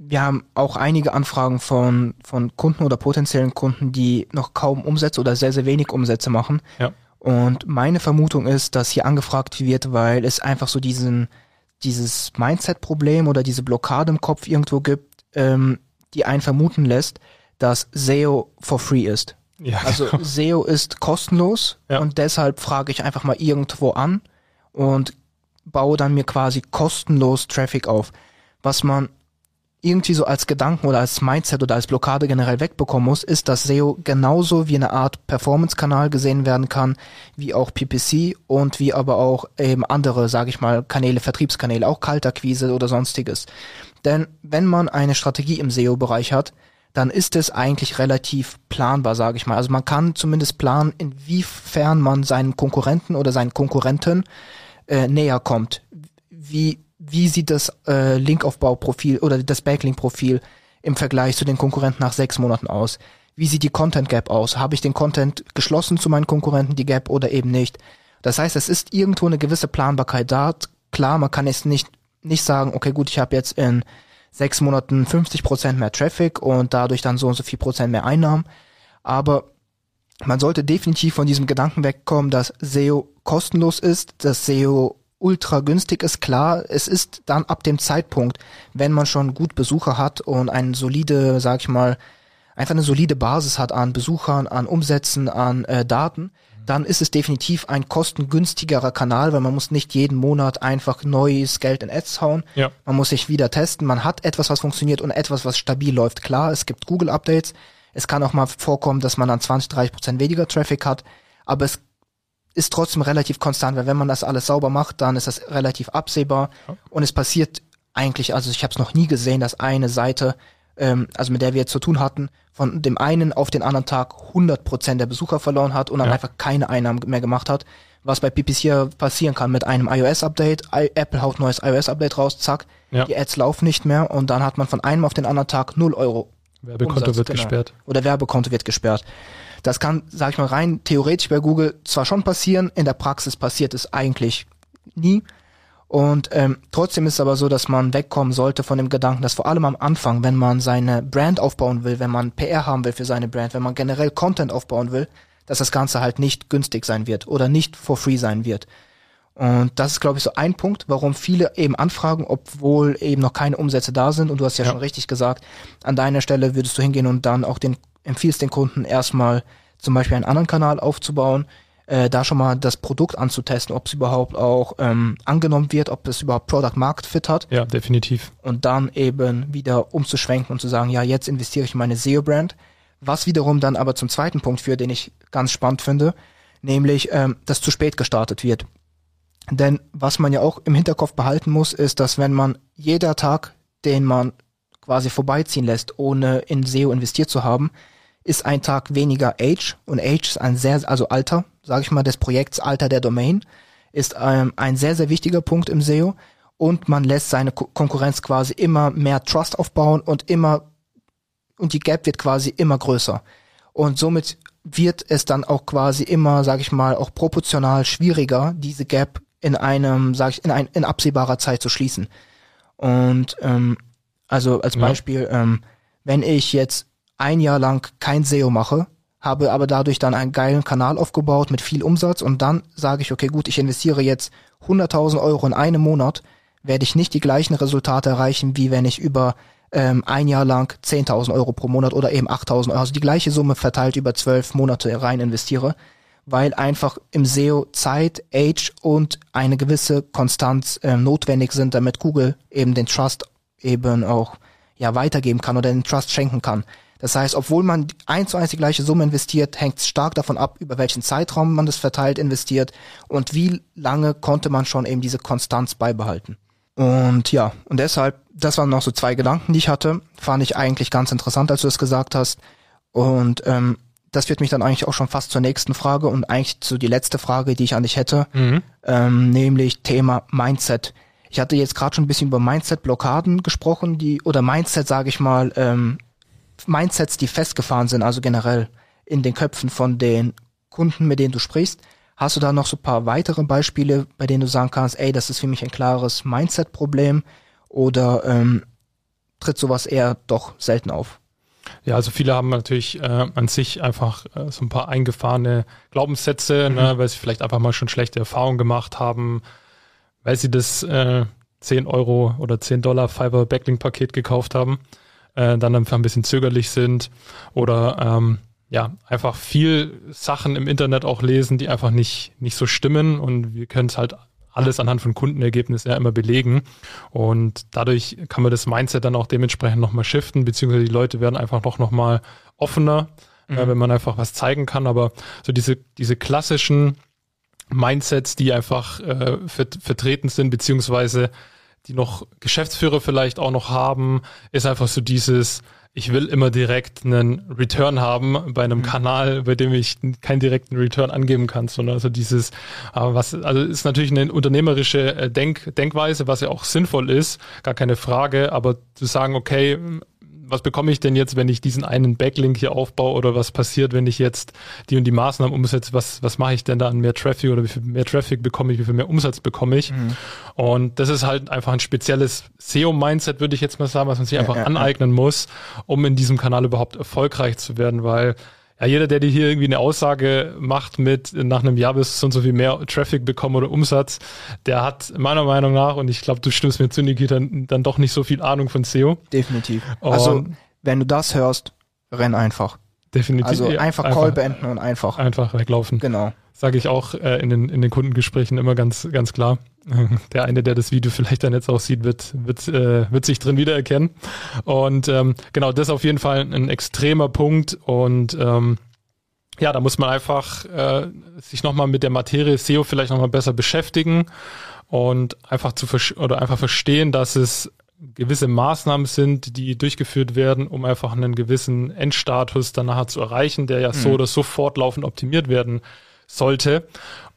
wir haben auch einige Anfragen von, von Kunden oder potenziellen Kunden, die noch kaum Umsätze oder sehr, sehr wenig Umsätze machen. Ja. Und meine Vermutung ist, dass hier angefragt wird, weil es einfach so diesen, dieses Mindset-Problem oder diese Blockade im Kopf irgendwo gibt, ähm, die einen vermuten lässt, dass SEO for free ist. Ja, also genau. SEO ist kostenlos ja. und deshalb frage ich einfach mal irgendwo an und baue dann mir quasi kostenlos Traffic auf. Was man irgendwie so als Gedanken oder als Mindset oder als Blockade generell wegbekommen muss, ist, dass SEO genauso wie eine Art Performance-Kanal gesehen werden kann, wie auch PPC und wie aber auch eben andere, sage ich mal, Kanäle, Vertriebskanäle, auch Kaltakquise oder sonstiges. Denn wenn man eine Strategie im SEO-Bereich hat, dann ist es eigentlich relativ planbar, sage ich mal. Also man kann zumindest planen, inwiefern man seinen Konkurrenten oder seinen Konkurrenten äh, näher kommt. Wie wie sieht das äh, Linkaufbauprofil oder das Backlink-Profil im Vergleich zu den Konkurrenten nach sechs Monaten aus? Wie sieht die Content Gap aus? Habe ich den Content geschlossen zu meinen Konkurrenten, die Gap oder eben nicht? Das heißt, es ist irgendwo eine gewisse Planbarkeit da. Klar, man kann jetzt nicht, nicht sagen, okay, gut, ich habe jetzt in sechs Monaten 50 Prozent mehr Traffic und dadurch dann so und so viel Prozent mehr Einnahmen. Aber man sollte definitiv von diesem Gedanken wegkommen, dass SEO kostenlos ist, dass SEO ultra günstig ist, klar, es ist dann ab dem Zeitpunkt, wenn man schon gut Besucher hat und eine solide, sag ich mal, einfach eine solide Basis hat an Besuchern, an Umsätzen, an äh, Daten, dann ist es definitiv ein kostengünstigerer Kanal, weil man muss nicht jeden Monat einfach neues Geld in Ads hauen. Ja. Man muss sich wieder testen. Man hat etwas, was funktioniert und etwas, was stabil läuft. Klar, es gibt Google-Updates. Es kann auch mal vorkommen, dass man dann 20, 30 Prozent weniger Traffic hat, aber es ist trotzdem relativ konstant, weil wenn man das alles sauber macht, dann ist das relativ absehbar ja. und es passiert eigentlich, also ich habe es noch nie gesehen, dass eine Seite, ähm, also mit der wir jetzt zu tun hatten, von dem einen auf den anderen Tag 100% der Besucher verloren hat und dann ja. einfach keine Einnahmen mehr gemacht hat, was bei PPC passieren kann mit einem iOS-Update, Apple haut neues iOS-Update raus, zack, ja. die Ads laufen nicht mehr und dann hat man von einem auf den anderen Tag 0 Euro. Werbekonto Umsatz, wird genau. gesperrt. Oder Werbekonto wird gesperrt. Das kann, sag ich mal, rein theoretisch bei Google zwar schon passieren, in der Praxis passiert es eigentlich nie. Und ähm, trotzdem ist es aber so, dass man wegkommen sollte von dem Gedanken, dass vor allem am Anfang, wenn man seine Brand aufbauen will, wenn man PR haben will für seine Brand, wenn man generell Content aufbauen will, dass das Ganze halt nicht günstig sein wird oder nicht for free sein wird. Und das ist, glaube ich, so ein Punkt, warum viele eben anfragen, obwohl eben noch keine Umsätze da sind. Und du hast ja, ja. schon richtig gesagt, an deiner Stelle würdest du hingehen und dann auch den empfiehlst den Kunden erstmal zum Beispiel einen anderen Kanal aufzubauen, äh, da schon mal das Produkt anzutesten, ob es überhaupt auch ähm, angenommen wird, ob es überhaupt Product Market Fit hat. Ja, definitiv. Und dann eben wieder umzuschwenken und zu sagen, ja, jetzt investiere ich in meine SEO-Brand. Was wiederum dann aber zum zweiten Punkt führt, den ich ganz spannend finde, nämlich, ähm, dass zu spät gestartet wird. Denn was man ja auch im Hinterkopf behalten muss, ist, dass wenn man jeder Tag, den man quasi vorbeiziehen lässt, ohne in SEO investiert zu haben, ist ein Tag weniger Age und Age ist ein sehr, also Alter, sage ich mal, des Projekts Alter der Domain, ist ähm, ein sehr, sehr wichtiger Punkt im SEO und man lässt seine Ko Konkurrenz quasi immer mehr Trust aufbauen und immer und die Gap wird quasi immer größer. Und somit wird es dann auch quasi immer, sage ich mal, auch proportional schwieriger, diese Gap in einem, sage ich, in, ein, in absehbarer Zeit zu schließen. Und ähm, also als Beispiel, ja. ähm, wenn ich jetzt ein Jahr lang kein SEO mache, habe aber dadurch dann einen geilen Kanal aufgebaut mit viel Umsatz und dann sage ich, okay, gut, ich investiere jetzt 100.000 Euro in einem Monat, werde ich nicht die gleichen Resultate erreichen, wie wenn ich über ähm, ein Jahr lang 10.000 Euro pro Monat oder eben 8.000 Euro, also die gleiche Summe verteilt über zwölf Monate rein investiere, weil einfach im SEO Zeit, Age und eine gewisse Konstanz äh, notwendig sind, damit Google eben den Trust eben auch ja weitergeben kann oder den Trust schenken kann. Das heißt, obwohl man eins zu eins die gleiche Summe investiert, hängt es stark davon ab, über welchen Zeitraum man das verteilt investiert und wie lange konnte man schon eben diese Konstanz beibehalten. Und ja, und deshalb, das waren noch so zwei Gedanken, die ich hatte. Fand ich eigentlich ganz interessant, als du das gesagt hast. Und ähm, das führt mich dann eigentlich auch schon fast zur nächsten Frage und eigentlich zu die letzte Frage, die ich an dich hätte, mhm. ähm, nämlich Thema Mindset. Ich hatte jetzt gerade schon ein bisschen über Mindset-Blockaden gesprochen, die oder Mindset, sage ich mal, ähm, Mindsets, die festgefahren sind, also generell in den Köpfen von den Kunden, mit denen du sprichst. Hast du da noch so ein paar weitere Beispiele, bei denen du sagen kannst, ey, das ist für mich ein klares Mindset-Problem oder ähm, tritt sowas eher doch selten auf? Ja, also viele haben natürlich äh, an sich einfach äh, so ein paar eingefahrene Glaubenssätze, mhm. ne, weil sie vielleicht einfach mal schon schlechte Erfahrungen gemacht haben, weil sie das äh, 10 Euro oder 10 Dollar Fiverr Backlink-Paket gekauft haben äh, dann einfach ein bisschen zögerlich sind oder ähm, ja, einfach viel Sachen im Internet auch lesen, die einfach nicht, nicht so stimmen und wir können es halt alles anhand von Kundenergebnissen ja immer belegen. Und dadurch kann man das Mindset dann auch dementsprechend nochmal shiften, beziehungsweise die Leute werden einfach noch, noch mal offener, äh, mhm. äh, wenn man einfach was zeigen kann. Aber so diese, diese klassischen Mindsets, die einfach äh, vert vertreten sind, beziehungsweise die noch Geschäftsführer vielleicht auch noch haben, ist einfach so dieses, ich will immer direkt einen Return haben bei einem mhm. Kanal, bei dem ich keinen direkten Return angeben kann, sondern also dieses, äh, was, also ist natürlich eine unternehmerische äh, Denk, Denkweise, was ja auch sinnvoll ist, gar keine Frage, aber zu sagen, okay, was bekomme ich denn jetzt, wenn ich diesen einen Backlink hier aufbaue oder was passiert, wenn ich jetzt die und die Maßnahmen umsetze, was, was mache ich denn da an mehr Traffic oder wie viel mehr Traffic bekomme ich, wie viel mehr Umsatz bekomme ich. Mhm. Und das ist halt einfach ein spezielles SEO-Mindset, würde ich jetzt mal sagen, was man sich ja, einfach ja, aneignen ja. muss, um in diesem Kanal überhaupt erfolgreich zu werden, weil ja, jeder, der dir hier irgendwie eine Aussage macht mit nach einem Jahr wirst du so und so viel mehr Traffic bekommen oder Umsatz, der hat meiner Meinung nach, und ich glaube, du stimmst mir zu, Nikita, dann, dann doch nicht so viel Ahnung von SEO. Definitiv. Und also, wenn du das hörst, renn einfach. Definitiv. Also einfach Call einfach, beenden und einfach. Einfach weglaufen. Genau. Sage ich auch äh, in, den, in den Kundengesprächen immer ganz, ganz klar. Der eine, der das Video vielleicht dann jetzt auch sieht, wird, wird, äh, wird sich drin wiedererkennen. Und ähm, genau, das ist auf jeden Fall ein extremer Punkt. Und ähm, ja, da muss man einfach äh, sich nochmal mit der Materie SEO vielleicht nochmal besser beschäftigen und einfach zu oder einfach verstehen, dass es gewisse Maßnahmen sind, die durchgeführt werden, um einfach einen gewissen Endstatus dann nachher zu erreichen, der ja mhm. so oder so fortlaufend optimiert werden sollte,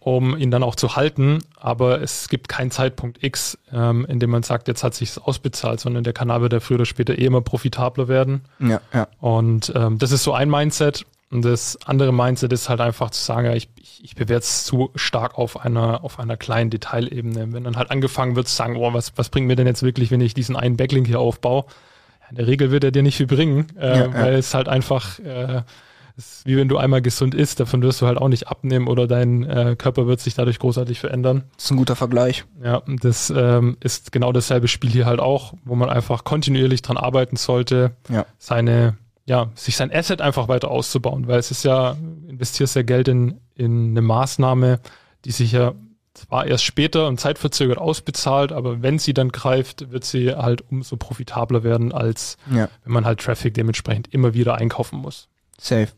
um ihn dann auch zu halten. Aber es gibt keinen Zeitpunkt X, ähm, in dem man sagt, jetzt hat sich's ausbezahlt, sondern der Kanal wird ja früher oder später eh immer profitabler werden. Ja, ja. Und ähm, das ist so ein Mindset. Und das andere Mindset ist halt einfach zu sagen, ja, ich, ich, ich bewerte es zu stark auf einer, auf einer kleinen Detailebene. Wenn dann halt angefangen wird zu sagen, oh, was, was bringt mir denn jetzt wirklich, wenn ich diesen einen Backlink hier aufbaue? In der Regel wird er dir nicht viel bringen, äh, ja, weil es halt einfach äh, ist wie wenn du einmal gesund isst, davon wirst du halt auch nicht abnehmen oder dein äh, Körper wird sich dadurch großartig verändern. Das ist ein guter Vergleich. Ja, das ähm, ist genau dasselbe Spiel hier halt auch, wo man einfach kontinuierlich dran arbeiten sollte, ja. seine, ja, sich sein Asset einfach weiter auszubauen, weil es ist ja, investierst ja Geld in, in eine Maßnahme, die sich ja zwar erst später und zeitverzögert ausbezahlt, aber wenn sie dann greift, wird sie halt umso profitabler werden, als ja. wenn man halt Traffic dementsprechend immer wieder einkaufen muss. Safe.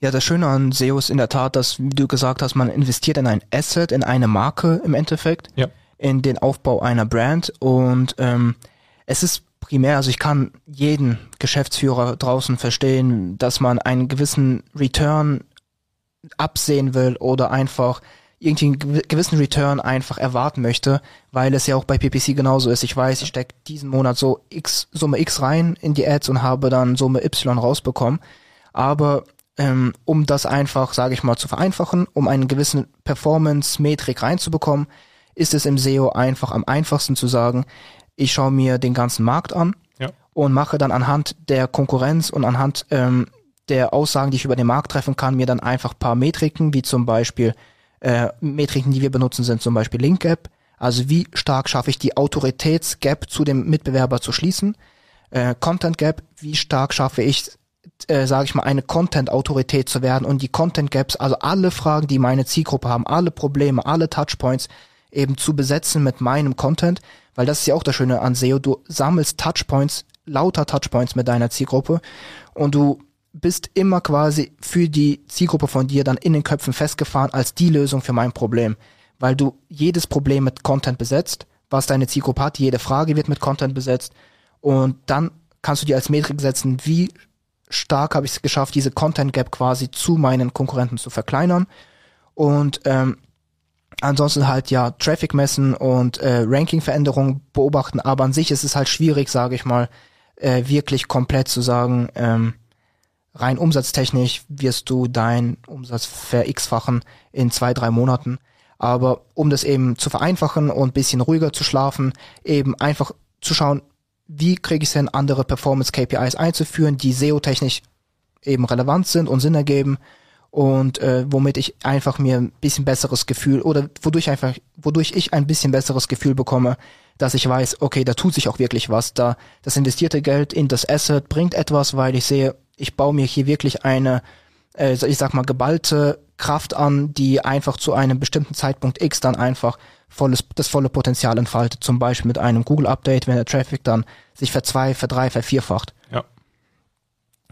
Ja, das Schöne an SEO ist in der Tat, dass, wie du gesagt hast, man investiert in ein Asset, in eine Marke im Endeffekt, ja. in den Aufbau einer Brand und ähm, es ist primär, also ich kann jeden Geschäftsführer draußen verstehen, dass man einen gewissen Return absehen will oder einfach irgendwie einen gewissen Return einfach erwarten möchte, weil es ja auch bei PPC genauso ist. Ich weiß, ich stecke diesen Monat so X, Summe X rein in die Ads und habe dann Summe Y rausbekommen. Aber ähm, um das einfach, sage ich mal, zu vereinfachen, um einen gewissen Performance-Metrik reinzubekommen, ist es im SEO einfach am einfachsten zu sagen, ich schaue mir den ganzen Markt an ja. und mache dann anhand der Konkurrenz und anhand ähm, der Aussagen, die ich über den Markt treffen kann, mir dann einfach paar Metriken, wie zum Beispiel äh, Metriken, die wir benutzen, sind zum Beispiel Link Gap. Also wie stark schaffe ich die Autoritätsgap zu dem Mitbewerber zu schließen? Äh, Content Gap, wie stark schaffe ich äh, sage ich mal, eine Content-Autorität zu werden und die Content-Gaps, also alle Fragen, die meine Zielgruppe haben, alle Probleme, alle Touchpoints eben zu besetzen mit meinem Content, weil das ist ja auch das Schöne an SEO, du sammelst Touchpoints, lauter Touchpoints mit deiner Zielgruppe und du bist immer quasi für die Zielgruppe von dir dann in den Köpfen festgefahren als die Lösung für mein Problem, weil du jedes Problem mit Content besetzt, was deine Zielgruppe hat, jede Frage wird mit Content besetzt und dann kannst du dir als Metrik setzen, wie stark habe ich es geschafft, diese Content Gap quasi zu meinen Konkurrenten zu verkleinern. Und ähm, ansonsten halt ja Traffic messen und äh, Ranking-Veränderungen beobachten, aber an sich ist es halt schwierig, sage ich mal, äh, wirklich komplett zu sagen, ähm, rein umsatztechnisch wirst du deinen Umsatz ver-x-fachen in zwei, drei Monaten. Aber um das eben zu vereinfachen und bisschen ruhiger zu schlafen, eben einfach zu schauen, wie kriege ich es hin, andere Performance-KPIs einzuführen, die SEO-technisch eben relevant sind und Sinn ergeben und äh, womit ich einfach mir ein bisschen besseres Gefühl oder wodurch einfach, wodurch ich ein bisschen besseres Gefühl bekomme, dass ich weiß, okay, da tut sich auch wirklich was, da das investierte Geld in das Asset bringt etwas, weil ich sehe, ich baue mir hier wirklich eine, äh, ich sag mal, geballte Kraft an, die einfach zu einem bestimmten Zeitpunkt X dann einfach volles, das volle Potenzial entfaltet. Zum Beispiel mit einem Google-Update, wenn der Traffic dann sich verzwei, verdrei, vervierfacht. Ja.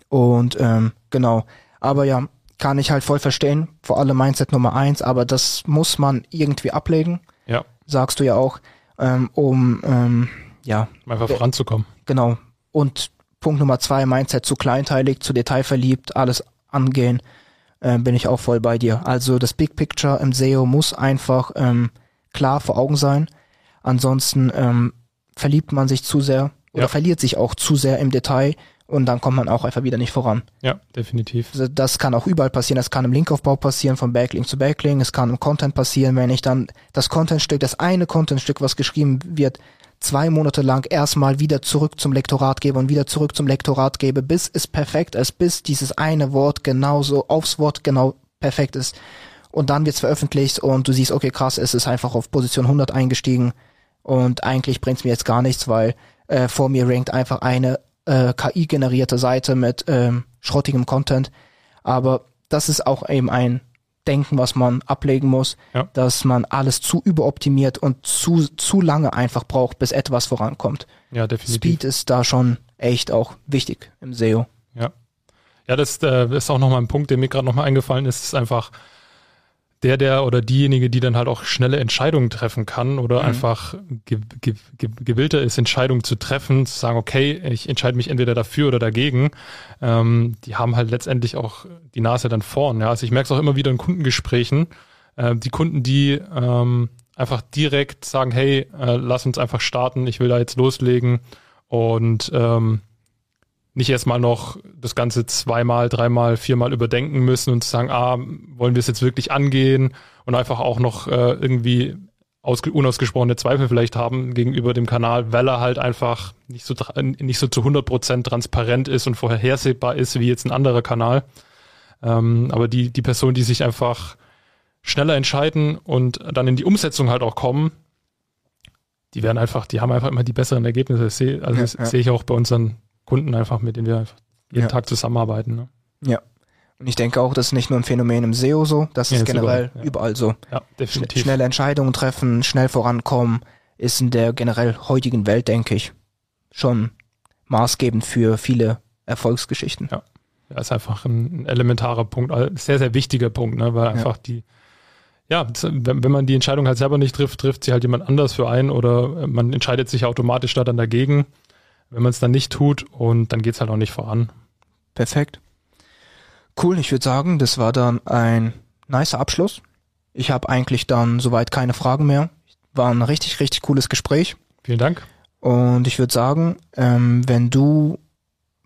Und ähm, genau. Aber ja, kann ich halt voll verstehen. Vor allem Mindset Nummer eins, aber das muss man irgendwie ablegen. Ja. Sagst du ja auch, ähm, um ähm, ja. Einfach voranzukommen. Genau. Und Punkt Nummer zwei, Mindset zu kleinteilig, zu detailverliebt, alles angehen, äh, bin ich auch voll bei dir. Also das Big Picture im SEO muss einfach ähm, klar vor Augen sein. Ansonsten ähm, verliebt man sich zu sehr oder ja. verliert sich auch zu sehr im Detail und dann kommt man auch einfach wieder nicht voran. Ja, definitiv. Also das kann auch überall passieren. Das kann im Linkaufbau passieren, von Backlink zu Backlink. Es kann im Content passieren, wenn ich dann das Contentstück, das eine Contentstück, was geschrieben wird, zwei Monate lang erstmal wieder zurück zum Lektorat gebe und wieder zurück zum Lektorat gebe, bis es perfekt ist, bis dieses eine Wort genauso aufs Wort genau perfekt ist. Und dann wird's veröffentlicht und du siehst, okay, krass, es ist einfach auf Position 100 eingestiegen und eigentlich bringt's mir jetzt gar nichts, weil äh, vor mir rankt einfach eine äh, KI-generierte Seite mit ähm, schrottigem Content. Aber das ist auch eben ein Denken, was man ablegen muss, ja. dass man alles zu überoptimiert und zu, zu lange einfach braucht, bis etwas vorankommt. Ja, definitiv. Speed ist da schon echt auch wichtig im SEO. Ja. Ja, das äh, ist auch nochmal ein Punkt, der mir gerade nochmal eingefallen ist, ist einfach, der, der oder diejenige, die dann halt auch schnelle Entscheidungen treffen kann oder mhm. einfach ge ge ge gewillter ist, Entscheidungen zu treffen, zu sagen, okay, ich entscheide mich entweder dafür oder dagegen, ähm, die haben halt letztendlich auch die Nase dann vorn. Ja? Also ich merke es auch immer wieder in Kundengesprächen, äh, die Kunden, die ähm, einfach direkt sagen, hey, äh, lass uns einfach starten, ich will da jetzt loslegen und ähm, nicht erstmal noch das Ganze zweimal, dreimal, viermal überdenken müssen und sagen, ah, wollen wir es jetzt wirklich angehen und einfach auch noch äh, irgendwie unausgesprochene Zweifel vielleicht haben gegenüber dem Kanal, weil er halt einfach nicht so, nicht so zu 100% transparent ist und vorhersehbar ist wie jetzt ein anderer Kanal. Ähm, aber die, die Person, die sich einfach schneller entscheiden und dann in die Umsetzung halt auch kommen, die werden einfach, die haben einfach immer die besseren Ergebnisse. Das sehe, also ja, das ja. sehe ich auch bei unseren Kunden einfach, mit denen wir jeden ja. Tag zusammenarbeiten. Ne? Ja. Und ich denke auch, das ist nicht nur ein Phänomen im SEO so, das ja, ist generell überall, ja. überall so. Ja, definitiv. Schnelle Entscheidungen treffen, schnell vorankommen, ist in der generell heutigen Welt, denke ich, schon maßgebend für viele Erfolgsgeschichten. Ja. Ja, ist einfach ein elementarer Punkt, sehr, sehr wichtiger Punkt, ne, weil einfach die, ja, wenn, wenn man die Entscheidung halt selber nicht trifft, trifft sie halt jemand anders für einen oder man entscheidet sich automatisch da dann dagegen wenn man es dann nicht tut und dann geht es halt auch nicht voran. Perfekt. Cool, ich würde sagen, das war dann ein nicer Abschluss. Ich habe eigentlich dann soweit keine Fragen mehr. War ein richtig, richtig cooles Gespräch. Vielen Dank. Und ich würde sagen, ähm, wenn du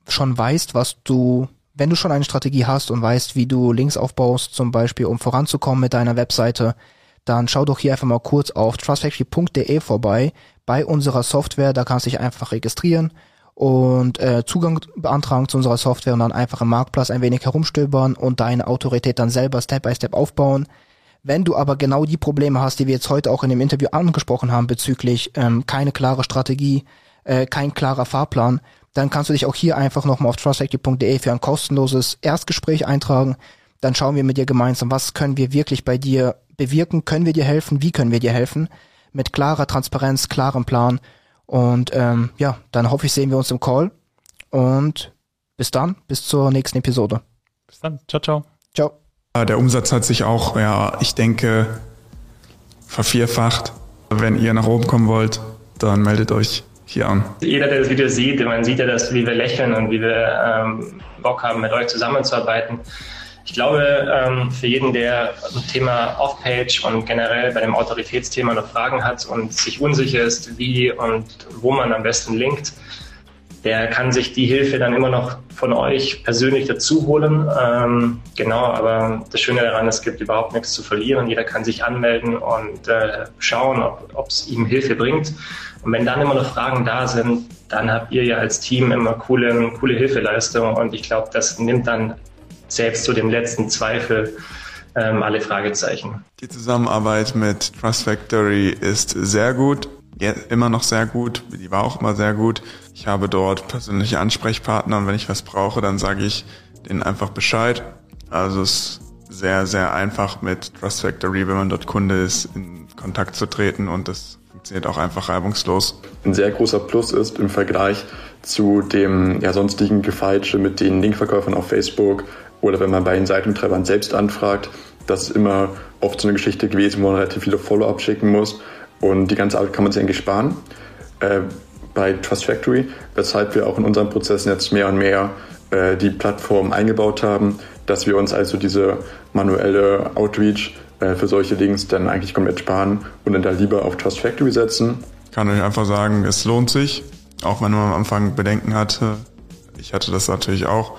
schon weißt, was du, wenn du schon eine Strategie hast und weißt, wie du Links aufbaust, zum Beispiel, um voranzukommen mit deiner Webseite, dann schau doch hier einfach mal kurz auf trustfactory.de vorbei bei unserer Software. Da kannst du dich einfach registrieren und äh, Zugang beantragen zu unserer Software und dann einfach im Marktplatz ein wenig herumstöbern und deine Autorität dann selber Step by Step aufbauen. Wenn du aber genau die Probleme hast, die wir jetzt heute auch in dem Interview angesprochen haben bezüglich ähm, keine klare Strategie, äh, kein klarer Fahrplan, dann kannst du dich auch hier einfach nochmal auf trustfactory.de für ein kostenloses Erstgespräch eintragen. Dann schauen wir mit dir gemeinsam, was können wir wirklich bei dir bewirken, können wir dir helfen, wie können wir dir helfen, mit klarer Transparenz, klarem Plan. Und ähm, ja, dann hoffe ich, sehen wir uns im Call. Und bis dann, bis zur nächsten Episode. Bis dann, ciao, ciao. Ciao. Der Umsatz hat sich auch, ja, ich denke, vervierfacht. Wenn ihr nach oben kommen wollt, dann meldet euch hier an. Jeder, der das Video sieht, man sieht ja, dass, wie wir lächeln und wie wir ähm, Bock haben, mit euch zusammenzuarbeiten. Ich glaube, ähm, für jeden, der ein Thema Off-Page und generell bei dem Autoritätsthema noch Fragen hat und sich unsicher ist, wie und wo man am besten linkt, der kann sich die Hilfe dann immer noch von euch persönlich dazu holen. Ähm, genau, aber das Schöne daran, es gibt überhaupt nichts zu verlieren. Jeder kann sich anmelden und äh, schauen, ob es ihm Hilfe bringt. Und wenn dann immer noch Fragen da sind, dann habt ihr ja als Team immer coole, coole Hilfeleistung. Und ich glaube, das nimmt dann selbst zu dem letzten Zweifel ähm, alle Fragezeichen. Die Zusammenarbeit mit Trust Factory ist sehr gut, ja, immer noch sehr gut, die war auch immer sehr gut. Ich habe dort persönliche Ansprechpartner und wenn ich was brauche, dann sage ich denen einfach Bescheid. Also es ist sehr, sehr einfach mit Trust Factory, wenn man dort Kunde ist, in Kontakt zu treten und das funktioniert auch einfach reibungslos. Ein sehr großer Plus ist im Vergleich zu dem ja, sonstigen Gefeitsche mit den Linkverkäufern auf Facebook oder wenn man bei den Seitentreibern selbst anfragt, das ist immer oft so eine Geschichte gewesen, wo man relativ viele Follow-up schicken muss. Und die ganze Arbeit kann man sich eigentlich sparen äh, bei Trust Factory, weshalb wir auch in unseren Prozessen jetzt mehr und mehr äh, die Plattform eingebaut haben, dass wir uns also diese manuelle Outreach äh, für solche Links dann eigentlich komplett sparen und dann da lieber auf Trust Factory setzen. Kann euch einfach sagen, es lohnt sich, auch wenn man am Anfang Bedenken hatte, ich hatte das natürlich auch.